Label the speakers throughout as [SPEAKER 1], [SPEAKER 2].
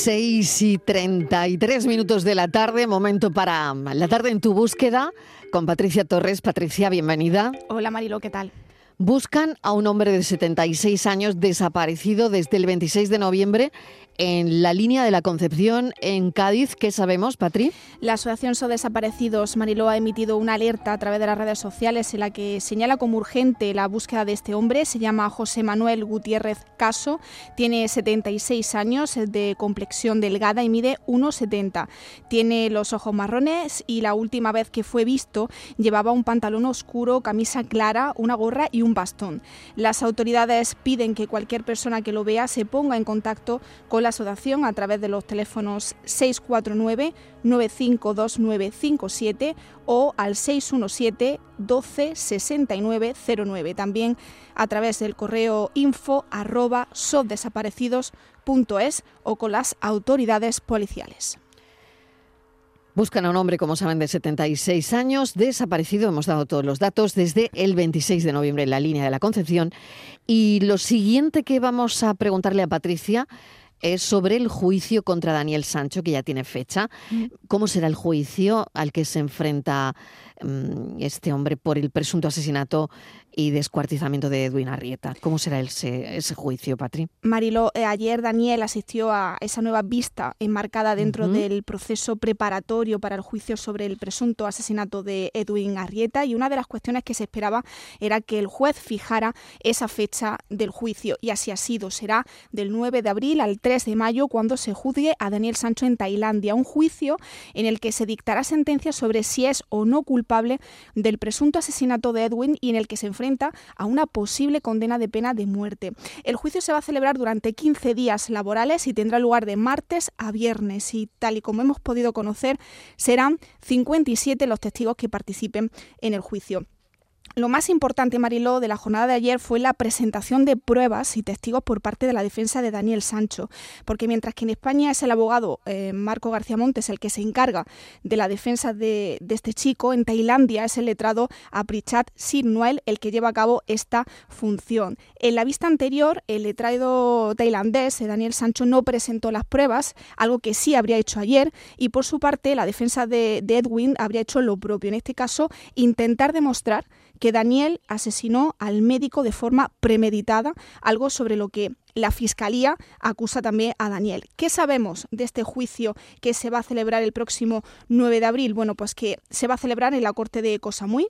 [SPEAKER 1] 6 y 33 minutos de la tarde, momento para la tarde en tu búsqueda con Patricia Torres. Patricia, bienvenida.
[SPEAKER 2] Hola Marilo, ¿qué tal?
[SPEAKER 1] Buscan a un hombre de 76 años desaparecido desde el 26 de noviembre en la línea de la Concepción en Cádiz. ¿Qué sabemos, Patri?
[SPEAKER 2] La Asociación So Desaparecidos Mariló ha emitido una alerta a través de las redes sociales en la que señala como urgente la búsqueda de este hombre. Se llama José Manuel Gutiérrez Caso, tiene 76 años, es de complexión delgada y mide 1,70. Tiene los ojos marrones y la última vez que fue visto llevaba un pantalón oscuro, camisa clara, una gorra y un bastón. Las autoridades piden que cualquier persona que lo vea se ponga en contacto con la asociación a través de los teléfonos 649 952957 o al 617 12 69 09. También a través del correo info arroba soddesaparecidos.es o con las autoridades policiales.
[SPEAKER 1] Buscan a un hombre, como saben, de 76 años, desaparecido. Hemos dado todos los datos desde el 26 de noviembre en la línea de la Concepción. Y lo siguiente que vamos a preguntarle a Patricia es sobre el juicio contra Daniel Sancho, que ya tiene fecha. Mm. ¿Cómo será el juicio al que se enfrenta mm, este hombre por el presunto asesinato y descuartizamiento de Edwin Arrieta. ¿Cómo será ese, ese juicio, Patri?
[SPEAKER 2] Marilo, eh, ayer Daniel asistió a esa nueva vista enmarcada dentro del proceso preparatorio para el juicio sobre el presunto asesinato de Edwin Arrieta y una de las cuestiones que se esperaba era que el juez fijara esa fecha del juicio y así ha sido. Será del 9 de abril al 3 de mayo cuando se juzgue a Daniel Sancho en Tailandia, un juicio en el que se dictará sentencia sobre si es o no culpable del presunto asesinato de Edwin y en el que se enfrenta a una posible condena de pena de muerte. El juicio se va a celebrar durante 15 días laborales y tendrá lugar de martes a viernes y tal y como hemos podido conocer serán 57 los testigos que participen en el juicio. Lo más importante, Mariló, de la jornada de ayer fue la presentación de pruebas y testigos por parte de la defensa de Daniel Sancho, porque mientras que en España es el abogado eh, Marco García Montes el que se encarga de la defensa de, este chico, en Tailandia es el letrado Aprichat Sirnoel el que lleva a cabo esta función. En la vista anterior, el letrado tailandés, eh, Daniel Sancho, no presentó las pruebas, algo que sí habría hecho ayer, y por su parte la defensa de Edwin habría hecho lo propio, en este caso, intentar demostrar que Daniel asesinó al médico de forma premeditada, algo sobre lo que la Fiscalía acusa también a Daniel. ¿Qué sabemos de este juicio que se va a celebrar el próximo 9 de abril? Bueno, pues que se va a celebrar en la Corte de Cosamuy,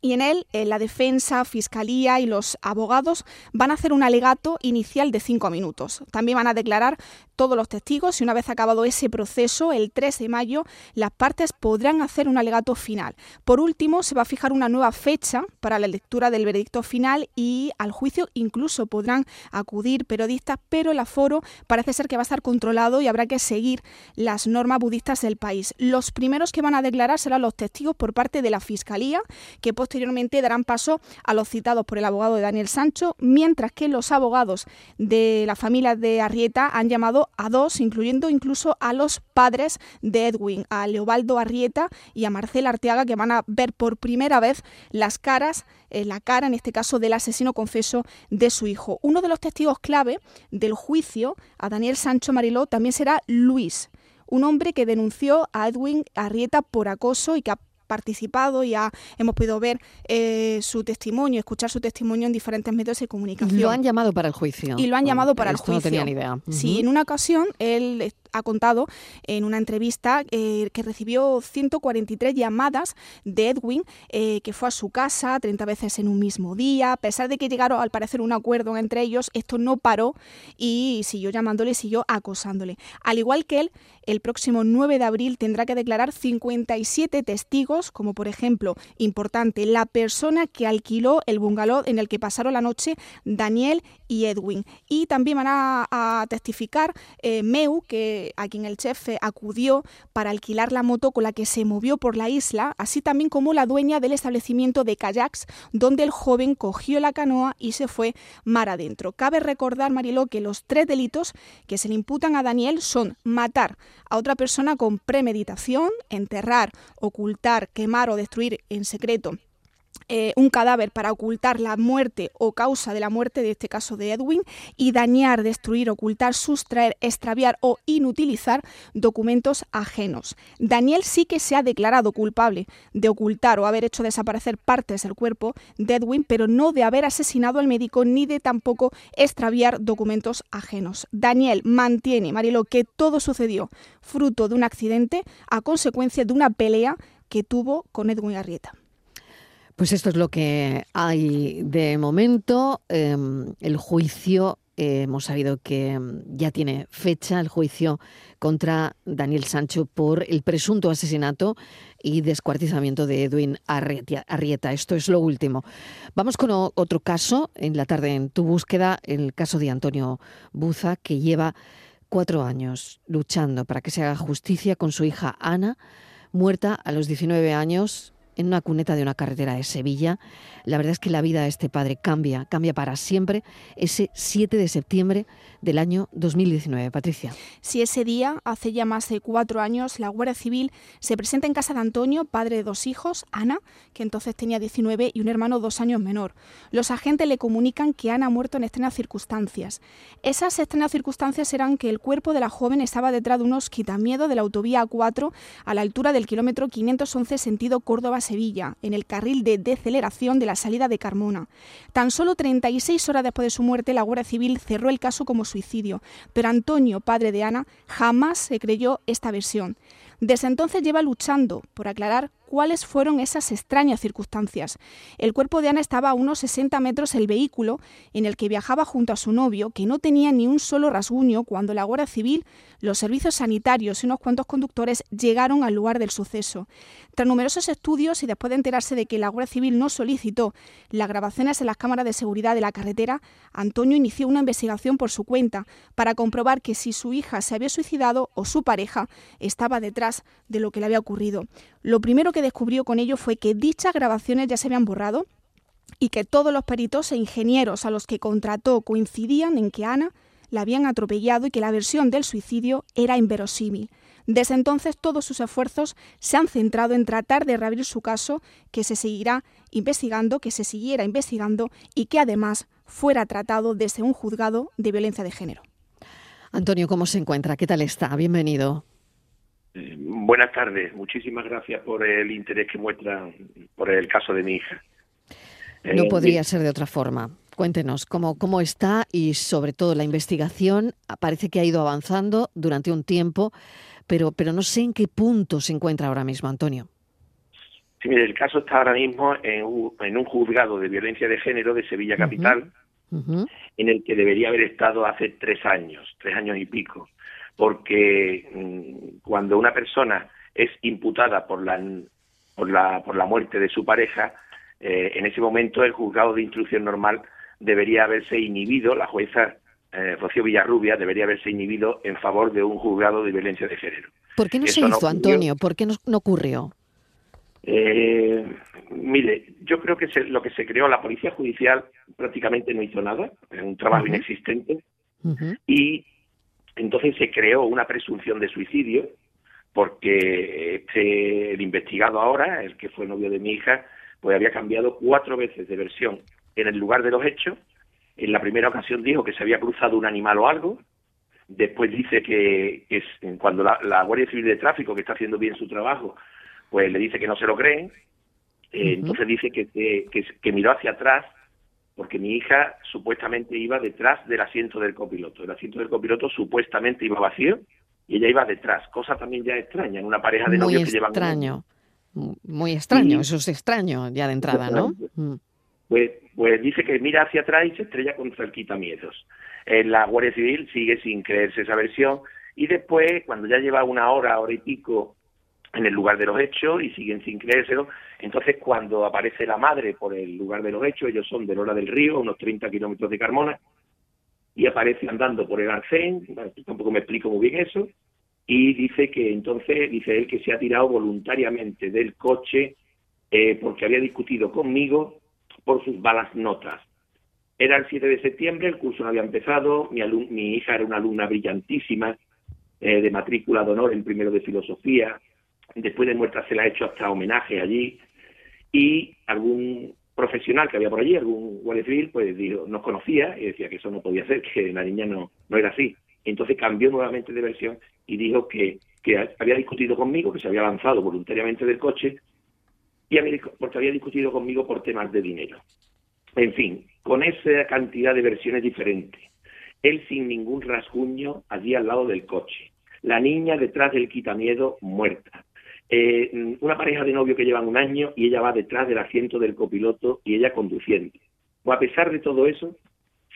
[SPEAKER 2] y en él eh, la defensa, fiscalía y los abogados van a hacer un alegato inicial de cinco minutos. También van a declarar todos los testigos y una vez acabado ese proceso, el 3 de mayo, las partes podrán hacer un alegato final. Por último, se va a fijar una nueva fecha para la lectura del veredicto final y al juicio incluso podrán acudir periodistas, pero el aforo parece ser que va a estar controlado y habrá que seguir las normas budistas del país. Los primeros que van a declarar serán los testigos por parte de la fiscalía, que posteriormente darán paso a los citados por el abogado de Daniel Sancho, mientras que los abogados de la familia de Arrieta han llamado a dos, incluyendo incluso a los padres de Edwin, a Leobaldo Arrieta y a Marcela Arteaga, que van a ver por primera vez las caras, eh, la cara en este caso del asesino confeso de su hijo. Uno de los testigos clave del juicio a Daniel Sancho Mariló también será Luis un hombre que denunció a Edwin Arrieta por acoso y que ha participado y ya hemos podido ver eh, su testimonio, escuchar su testimonio en diferentes medios de comunicación.
[SPEAKER 1] Lo han llamado para el juicio.
[SPEAKER 2] Y lo han llamado para el juicio. No
[SPEAKER 1] tenía ni idea.
[SPEAKER 2] Sí, en una ocasión él ha contado en una entrevista eh, que recibió 143 llamadas de Edwin, eh, que fue a su casa 30 veces en un mismo día. A pesar de que llegaron al parecer un acuerdo entre ellos, esto no paró y siguió llamándole, siguió acosándole. Al igual que él, el próximo 9 de abril tendrá que declarar 57 testigos, como por ejemplo, importante, la persona que alquiló el bungalow en el que pasaron la noche Daniel y Edwin. Y también van a, testificar eh, Meu, que a quien el chef acudió para alquilar la moto con la que se movió por la isla, así también como la dueña del establecimiento de kayaks, donde el joven cogió la canoa y se fue mar adentro. Cabe recordar, Mariló, que los tres delitos que se le imputan a Daniel son matar a otra persona con premeditación, enterrar, ocultar, quemar o destruir en secreto eh, un cadáver para ocultar la muerte o causa de la muerte, de este caso de Edwin, y dañar, destruir, ocultar, sustraer, extraviar o inutilizar documentos ajenos. Daniel sí que se ha declarado culpable de ocultar o haber hecho desaparecer partes del cuerpo de Edwin, pero no de haber asesinado al médico ni de tampoco extraviar documentos ajenos. Daniel mantiene, Marilo, que todo sucedió fruto de un accidente a consecuencia de una pelea que tuvo con Edwin Arrieta.
[SPEAKER 1] Pues esto es lo que hay de momento. Em, el juicio, eh, hemos sabido que em, ya tiene fecha, el juicio contra Daniel Sancho por el presunto asesinato y descuartizamiento de Edwin Arrieta. Esto es lo último. Vamos con otro caso en la tarde en tu búsqueda, el caso de Antonio Buza, que lleva cuatro años luchando para que se haga justicia con su hija Ana, muerta a los 19 años en una cuneta de una carretera de Sevilla. La verdad es que la vida de este padre cambia, cambia para siempre ese 7 de septiembre del año 2019. Patricia.
[SPEAKER 2] Si ese día, hace ya más de cuatro años, la Guardia Civil se presenta en casa de Antonio, padre de dos hijos, Ana, que entonces tenía 19, y un hermano dos años menor. Los agentes le comunican que Ana ha muerto en extrañas circunstancias. Esas extrañas circunstancias eran que el cuerpo de la joven estaba detrás de unos quitamiedos de la autovía A4 a la altura del kilómetro 511 sentido Córdoba-Sevilla, en el carril de deceleración de la salida de Carmona. Tan solo 36 horas después de su muerte, la Guardia Civil cerró el caso como suicidio, pero Antonio, padre de Ana, jamás se creyó esta versión. Desde entonces lleva luchando por aclarar cuáles fueron esas extrañas circunstancias. El cuerpo de Ana estaba a unos 60 metros del vehículo en el que viajaba junto a su novio, que no tenía ni un solo rasguño cuando la Guardia Civil, los servicios sanitarios y unos cuantos conductores llegaron al lugar del suceso. Tras numerosos estudios y después de enterarse de que la Guardia Civil no solicitó las grabaciones en las cámaras de seguridad de la carretera, Antonio inició una investigación por su cuenta para comprobar que si su hija se había suicidado o su pareja estaba detrás de lo que le había ocurrido. Lo primero que descubrió con ello fue que dichas grabaciones ya se habían borrado y que todos los peritos e ingenieros a los que contrató coincidían en que Ana la habían atropellado y que la versión del suicidio era inverosímil. Desde entonces todos sus esfuerzos se han centrado en tratar de reabrir su caso, que se seguirá investigando, que se siguiera investigando y que además fuera tratado desde un juzgado de violencia de género.
[SPEAKER 1] Antonio, ¿cómo se encuentra? ¿Qué tal está? Bienvenido.
[SPEAKER 3] Eh, buenas tardes, muchísimas gracias por el interés que muestra por el caso de mi hija.
[SPEAKER 1] No eh, podría ser de otra forma. Cuéntenos cómo, cómo está y sobre todo la investigación. Parece que ha ido avanzando durante un tiempo, pero, pero no sé en qué punto se encuentra ahora mismo, Antonio.
[SPEAKER 3] Sí, mire, el caso está ahora mismo en, un juzgado de violencia de género de Sevilla Capital, en el que debería haber estado hace tres años, tres años y pico porque mm, cuando una persona es imputada por la, por la, por la muerte de su pareja, eh, en ese momento el juzgado de instrucción normal debería haberse inhibido, la jueza eh, Rocío Villarrubia debería haberse inhibido en favor de un juzgado de violencia de género.
[SPEAKER 1] ¿Por qué no se hizo, Antonio? ¿Por qué no, ocurrió?
[SPEAKER 3] Eh, mire, yo creo que lo que se creó, la policía judicial prácticamente no hizo nada, un trabajo inexistente, y entonces se creó una presunción de suicidio porque este, el investigado ahora, el que fue novio de mi hija, pues había cambiado cuatro veces de versión en el lugar de los hechos. En la primera ocasión dijo que se había cruzado un animal o algo. Después dice que, cuando la, Guardia Civil de Tráfico, que está haciendo bien su trabajo, pues le dice que no se lo creen. Eh, entonces dice que, que miró hacia atrás porque mi hija supuestamente iba detrás del asiento del copiloto. El asiento del copiloto supuestamente iba vacío y ella iba detrás, cosa también ya extraña en una pareja de novios que llevan...
[SPEAKER 1] extraño, muy extraño, eso es extraño ya de entrada, ¿no? Mm.
[SPEAKER 3] Pues, pues dice que mira hacia atrás y se estrella contra el quitamiedos. En la Guardia Civil sigue sin creerse esa versión y después, cuando ya lleva una hora, hora y pico en el lugar de los hechos y siguen sin creérselo. Entonces, cuando aparece la madre por el lugar de los hechos, ellos son de Lora del Río, unos 30 kilómetros de Carmona, y aparece andando por el arcén, tampoco me explico muy bien eso, y dice que entonces, dice él que se ha tirado voluntariamente del coche eh, porque había discutido conmigo por sus balas notas. Era el 7 de septiembre, el curso no había empezado, mi, mi hija era una alumna brillantísima, eh, de matrícula de honor en primero de filosofía, después de muerta se le ha hecho hasta homenaje allí y algún profesional que había por allí, algún guardia pues dijo, nos conocía y decía que eso no podía ser, que la niña no, no era así. Entonces cambió nuevamente de versión y dijo que, que había discutido conmigo, que se había lanzado voluntariamente del coche, y porque había discutido conmigo por temas de dinero. En fin, con esa cantidad de versiones diferentes. Él sin ningún rasguño allí al lado del coche. La niña detrás del quitamiedo muerta. Eh, una pareja de novio que llevan un año y ella va detrás del asiento del copiloto y ella conduciendo. O a pesar de todo eso,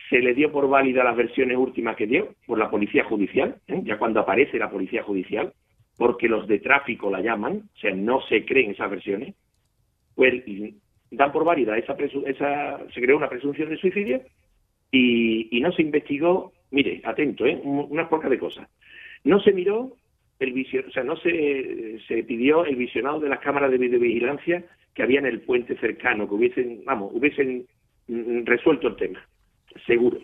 [SPEAKER 3] se le dio por válida las versiones últimas que dio por la policía judicial, ¿eh? ya cuando aparece la policía judicial, porque los de tráfico la llaman, o sea, no se creen esas versiones, pues dan por válida esa, esa se creó una presunción de suicidio y, y no se investigó, mire, atento, ¿eh? unas pocas de cosas. No se miró el o sea, no se, se pidió el visionado de las cámaras de videovigilancia que había en el puente cercano, que hubiesen, vamos, hubiesen mm, resuelto el tema, seguro.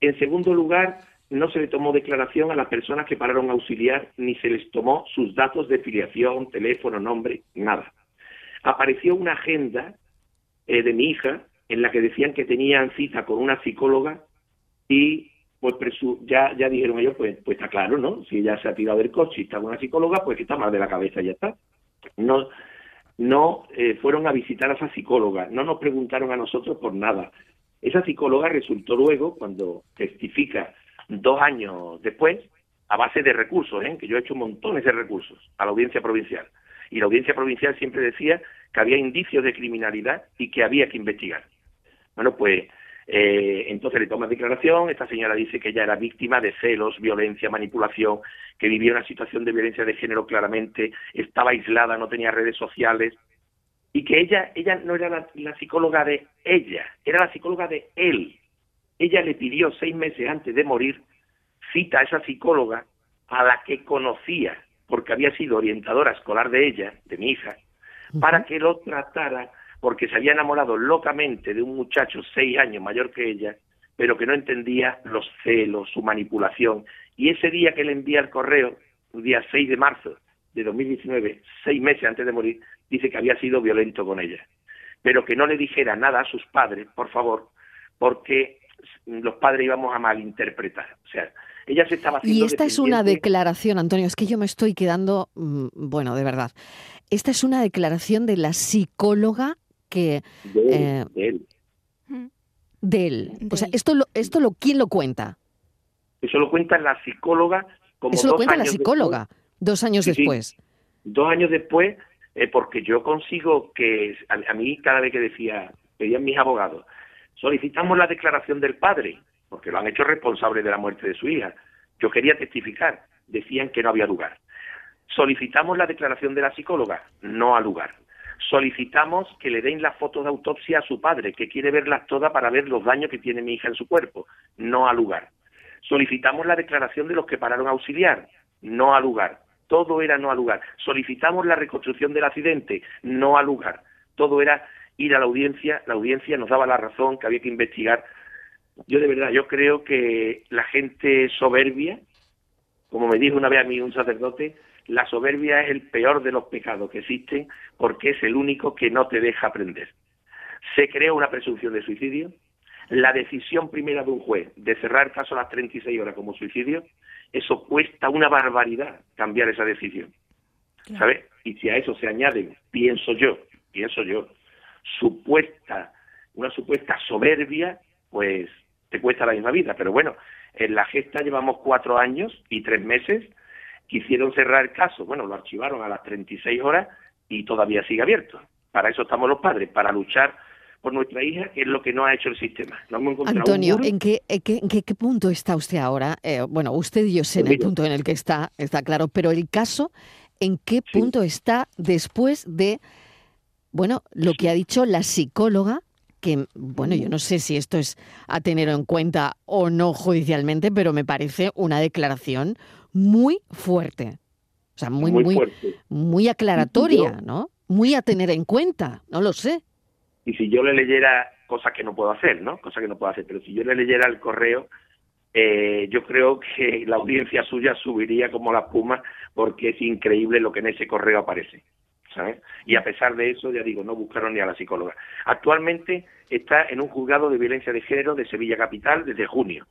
[SPEAKER 3] En segundo lugar, no se le tomó declaración a las personas que pararon a auxiliar, ni se les tomó sus datos de filiación, teléfono, nombre, nada. Apareció una agenda eh, de mi hija en la que decían que tenían cita con una psicóloga y pues ya, ya dijeron ellos, pues, pues está claro, ¿no? Si ella se ha tirado del coche y está una psicóloga, pues que está mal de la cabeza ya está. No, no eh, fueron a visitar a esa psicóloga, no nos preguntaron a nosotros por nada. Esa psicóloga resultó luego, cuando testifica dos años después, a base de recursos, ¿eh? que yo he hecho montones de recursos a la audiencia provincial. Y la audiencia provincial siempre decía que había indicios de criminalidad y que había que investigar. Bueno, pues eh, entonces le toma declaración, esta señora dice que ella era víctima de celos, violencia, manipulación, que vivía una situación de violencia de género claramente, estaba aislada, no tenía redes sociales, y que ella, ella no era la, psicóloga de ella, era la psicóloga de él. Ella le pidió seis meses antes de morir cita a esa psicóloga a la que conocía, porque había sido orientadora escolar de ella, de mi hija, para que lo tratara porque se había enamorado locamente de un muchacho seis años mayor que ella, pero que no entendía los celos, su manipulación. Y ese día que le envía el correo, el día 6 de marzo de 2019, seis meses antes de morir, dice que había sido violento con ella. Pero que no le dijera nada a sus padres, por favor, porque los padres íbamos a malinterpretar. O sea, ella se estaba haciendo.
[SPEAKER 1] Y esta es una declaración, Antonio, es que yo me estoy quedando, mm, bueno, de verdad. Esta es una declaración de la psicóloga que...
[SPEAKER 3] De él.
[SPEAKER 1] De él. O sea, esto lo, esto lo, ¿quién lo cuenta?
[SPEAKER 3] Eso lo cuenta la psicóloga como
[SPEAKER 1] Eso lo cuenta la psicóloga, dos años después.
[SPEAKER 3] dos años después, eh, porque yo consigo que a, mí cada vez que decía, pedían mis abogados, solicitamos la declaración del padre, porque lo han hecho responsable de la muerte de su hija. Yo quería testificar, decían que no había lugar. Solicitamos la declaración de la psicóloga, no ha lugar solicitamos que le den las fotos de autopsia a su padre, que quiere verlas todas para ver los daños que tiene mi hija en su cuerpo. No a lugar. Solicitamos la declaración de los que pararon a auxiliar. No a lugar. Todo era no a lugar. Solicitamos la reconstrucción del accidente. No a lugar. Todo era ir a la audiencia. La audiencia nos daba la razón que había que investigar. Yo de verdad, yo creo que la gente soberbia, como me dijo una vez a mí un sacerdote, la soberbia es el peor de los pecados que existen porque es el único que no te deja aprender. Se creó una presunción de suicidio. La decisión primera de un juez de cerrar el caso a las 36 horas como suicidio, eso cuesta una barbaridad cambiar esa decisión. ¿Sabes? Y si a eso se añaden, pienso yo, pienso yo, supuesta, una supuesta soberbia, pues te cuesta la misma vida. Pero bueno, en la gesta llevamos cuatro años y tres meses quisieron cerrar el caso, bueno, lo archivaron a las 36 horas y todavía sigue abierto. Para eso estamos los padres, para luchar por nuestra hija, que es lo que no ha hecho el sistema.
[SPEAKER 1] Antonio, ¿en qué, en, qué, punto está usted ahora? Eh, bueno, usted y yo sé en el punto en el que está, está claro, pero el caso, ¿en qué punto está después de, bueno, lo que ha dicho la psicóloga que, bueno, yo no sé si esto es a tener en cuenta o no judicialmente, pero me parece una declaración muy fuerte. O sea, muy, muy, muy, aclaratoria, ¿no? Muy a tener en cuenta, no lo sé.
[SPEAKER 3] Y si yo le leyera, cosas que no puedo hacer, ¿no? Cosa que no puedo hacer, pero si yo le leyera el correo, eh, yo creo que la audiencia suya subiría como la espuma porque es increíble lo que en ese correo aparece. ¿Sabes? Y a pesar de eso, ya digo, no buscaron ni a la psicóloga. Actualmente está en un juzgado de violencia de género de Sevilla Capital desde junio.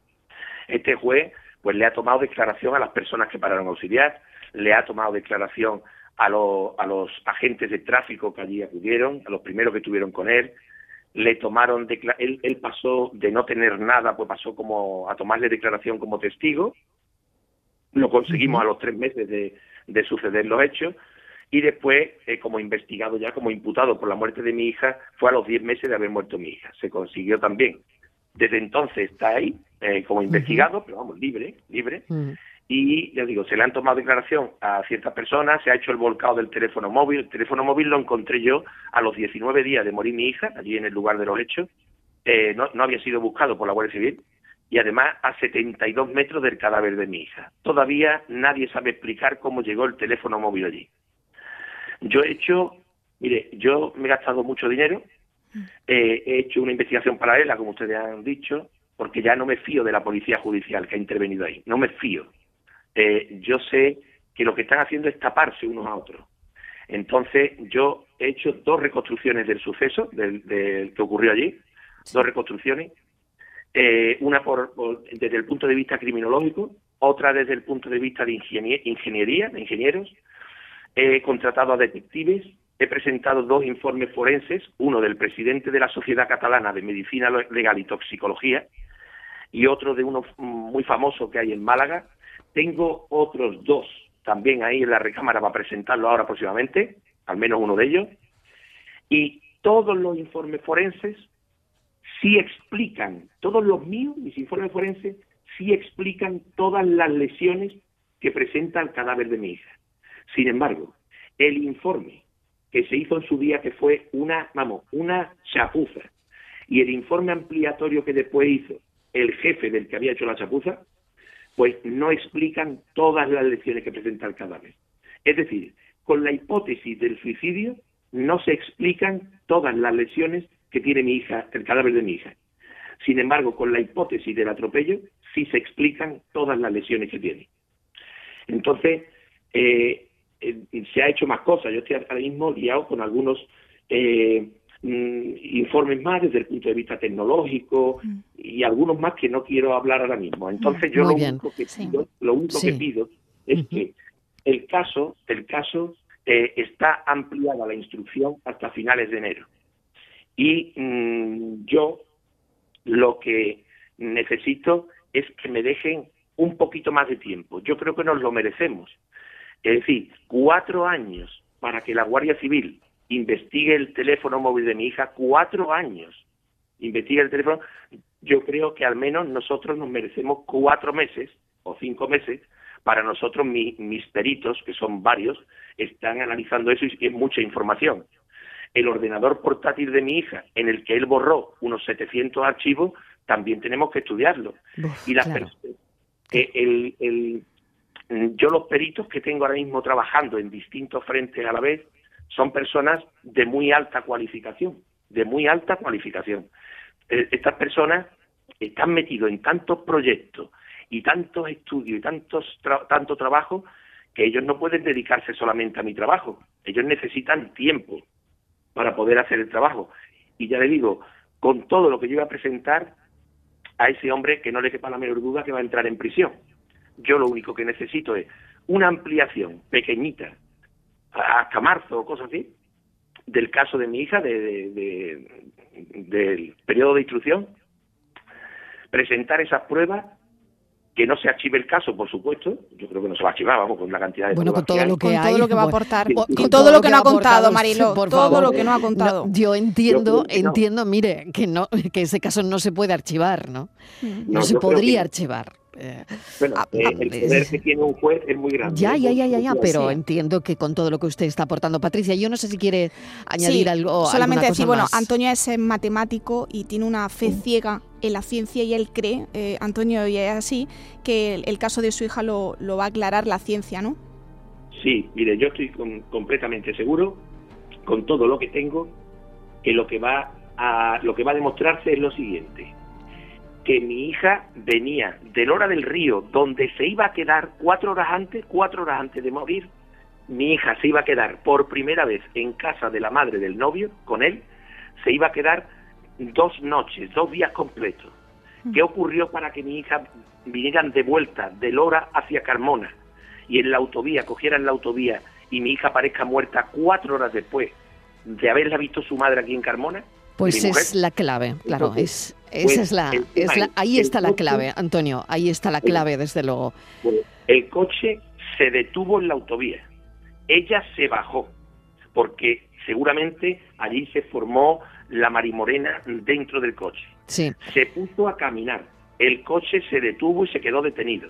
[SPEAKER 3] Este juez pues le ha tomado declaración a las personas que pararon a auxiliar, le ha tomado declaración a, a los agentes de tráfico que allí acudieron, a los primeros que estuvieron con él, le tomaron él, él pasó de no tener nada, pues pasó como a tomarle declaración como testigo, lo conseguimos a los tres meses de, de suceder los hechos, y después, eh, como investigado ya, como imputado por la muerte de mi hija, fue a los diez meses de haber muerto mi hija. Se consiguió también. Desde entonces está ahí, eh, como investigado, pero vamos, libre, libre. Y ya digo, se le han tomado declaración a ciertas personas, se ha hecho el volcado del teléfono móvil. El teléfono móvil lo encontré yo a los 19 días de morir mi hija, allí en el lugar de los hechos. Eh, no, no había sido buscado por la Guardia Civil y además a 72 metros del cadáver de mi hija. Todavía nadie sabe explicar cómo llegó el teléfono móvil allí. Yo he hecho, mire, yo me he gastado mucho dinero, eh, he hecho una investigación paralela, como ustedes han dicho, porque ya no me fío de la policía judicial que ha intervenido ahí, no me fío. Eh, yo sé que lo que están haciendo es taparse unos a otros. Entonces, yo he hecho dos reconstrucciones del suceso, del, que ocurrió allí, dos reconstrucciones, eh, una por, desde el punto de vista criminológico, otra desde el punto de vista de ingeniería, de ingenieros, he contratado a detectives, he presentado dos informes forenses, uno del presidente de la Sociedad Catalana de Medicina Legal y Toxicología y otro de uno muy famoso que hay en Málaga. Tengo otros dos también ahí en la recámara para presentarlo ahora próximamente, al menos uno de ellos. Y todos los informes forenses sí explican, todos los míos, mis informes forenses, sí explican todas las lesiones que presenta el cadáver de mi hija. Sin embargo, el informe que se hizo en su día, que fue una, vamos, una chapuza, y el informe ampliatorio que después hizo el jefe del que había hecho la chapuza, pues no explican todas las lecciones que presenta el cadáver. Es decir, con la hipótesis del suicidio no se explican todas las lesiones que tiene mi hija, el cadáver de mi hija. Sin embargo, con la hipótesis del atropello sí se explican todas las lesiones que tiene. Entonces, eh, se ha hecho más cosas. Yo estoy ahora mismo liado con algunos eh, mm, informes más desde el punto de vista tecnológico mm. y algunos más que no quiero hablar ahora mismo. Entonces yo lo único, que pido, lo único que pido es que el caso, el caso eh, está ampliada la instrucción hasta finales de enero. Y mm, yo lo que necesito es que me dejen un poquito más de tiempo. Yo creo que nos lo merecemos. Es decir, cuatro años para que la Guardia Civil investigue el teléfono móvil de mi hija, cuatro años investigue el teléfono, yo creo que al menos nosotros nos merecemos cuatro meses o cinco meses para nosotros, mis peritos, que son varios, están analizando eso y es mucha información. El ordenador portátil de mi hija, en el que él borró unos 700 archivos, también tenemos que estudiarlo. y las el, el, Mm, yo los peritos que tengo ahora mismo trabajando en distintos frentes a la vez son personas de muy alta cualificación, de muy alta cualificación. Eh, estas personas están metidos en tantos proyectos y tantos estudios y tantos tanto trabajo que ellos no pueden dedicarse solamente a mi trabajo. Ellos necesitan tiempo para poder hacer el trabajo. Y ya le digo, con todo lo que yo voy a presentar a ese hombre que no le quepa la menor duda que va a entrar en prisión. Yo lo único que necesito es una ampliación pequeñita, hasta marzo o cosas así, del caso de mi hija, de, del periodo de instrucción, presentar esas pruebas que no se archive el caso, por supuesto. Yo creo que no se va a archivar, vamos, con la cantidad de
[SPEAKER 1] Bueno, con todo lo que
[SPEAKER 2] todo lo que va a aportar, con, todo, lo que, no ha contado, Marilo, todo lo que no ha contado.
[SPEAKER 1] yo entiendo, entiendo, mire, que no que ese caso no se puede archivar, ¿no? Mm. No, se podría archivar.
[SPEAKER 3] Eh, bueno, ah, eh, el poder que tiene un juez es muy grande.
[SPEAKER 1] Ya, ya, ya, ya, ya pero entiendo que con todo lo que usted está aportando, Patricia, yo no sé si quiere añadir algo.
[SPEAKER 2] Solamente decir, bueno, Antonio es matemático y tiene una fe mm. ciega en la ciencia y él cree, eh, Antonio y es así, que el, caso de su hija lo, lo, va a aclarar la ciencia, ¿no?
[SPEAKER 3] Sí, mire, yo estoy completamente seguro, con todo lo que tengo, que lo que va a lo que va a demostrarse es lo siguiente que mi hija venía del hora del río, donde se iba a quedar cuatro horas antes, cuatro horas antes de morir, mi hija se iba a quedar por primera vez en casa de la madre del novio, con él, se iba a quedar dos noches, dos días completos. ¿Qué ocurrió para que mi hija vinieran de vuelta de Lora hacia Carmona y en la autovía, cogieran la autovía y mi hija aparezca muerta cuatro horas después de haberla visto su madre aquí en Carmona?
[SPEAKER 1] Pues es la clave, claro, es, esa pues es la, es la, ahí está la clave, Antonio, ahí está la clave, desde luego.
[SPEAKER 3] el coche se detuvo en la autovía, ella se bajó, porque seguramente allí se formó la marimorena dentro del coche.
[SPEAKER 1] Sí.
[SPEAKER 3] Se puso a caminar, el coche se detuvo y se quedó detenido.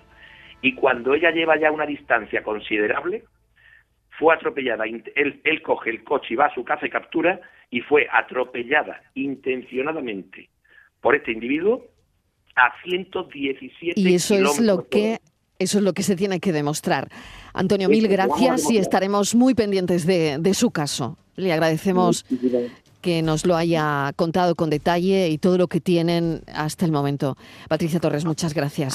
[SPEAKER 3] Y cuando ella lleva ya una distancia considerable, fue atropellada. Él, él coge el coche y va a su casa y captura y fue atropellada intencionadamente por este individuo a 117
[SPEAKER 1] y eso es lo que eso es lo que se tiene que demostrar. Antonio, mil gracias y estaremos muy pendientes de, de su caso. Le agradecemos que nos lo haya contado con detalle y todo lo que tienen hasta el momento. Patricia Torres, muchas gracias.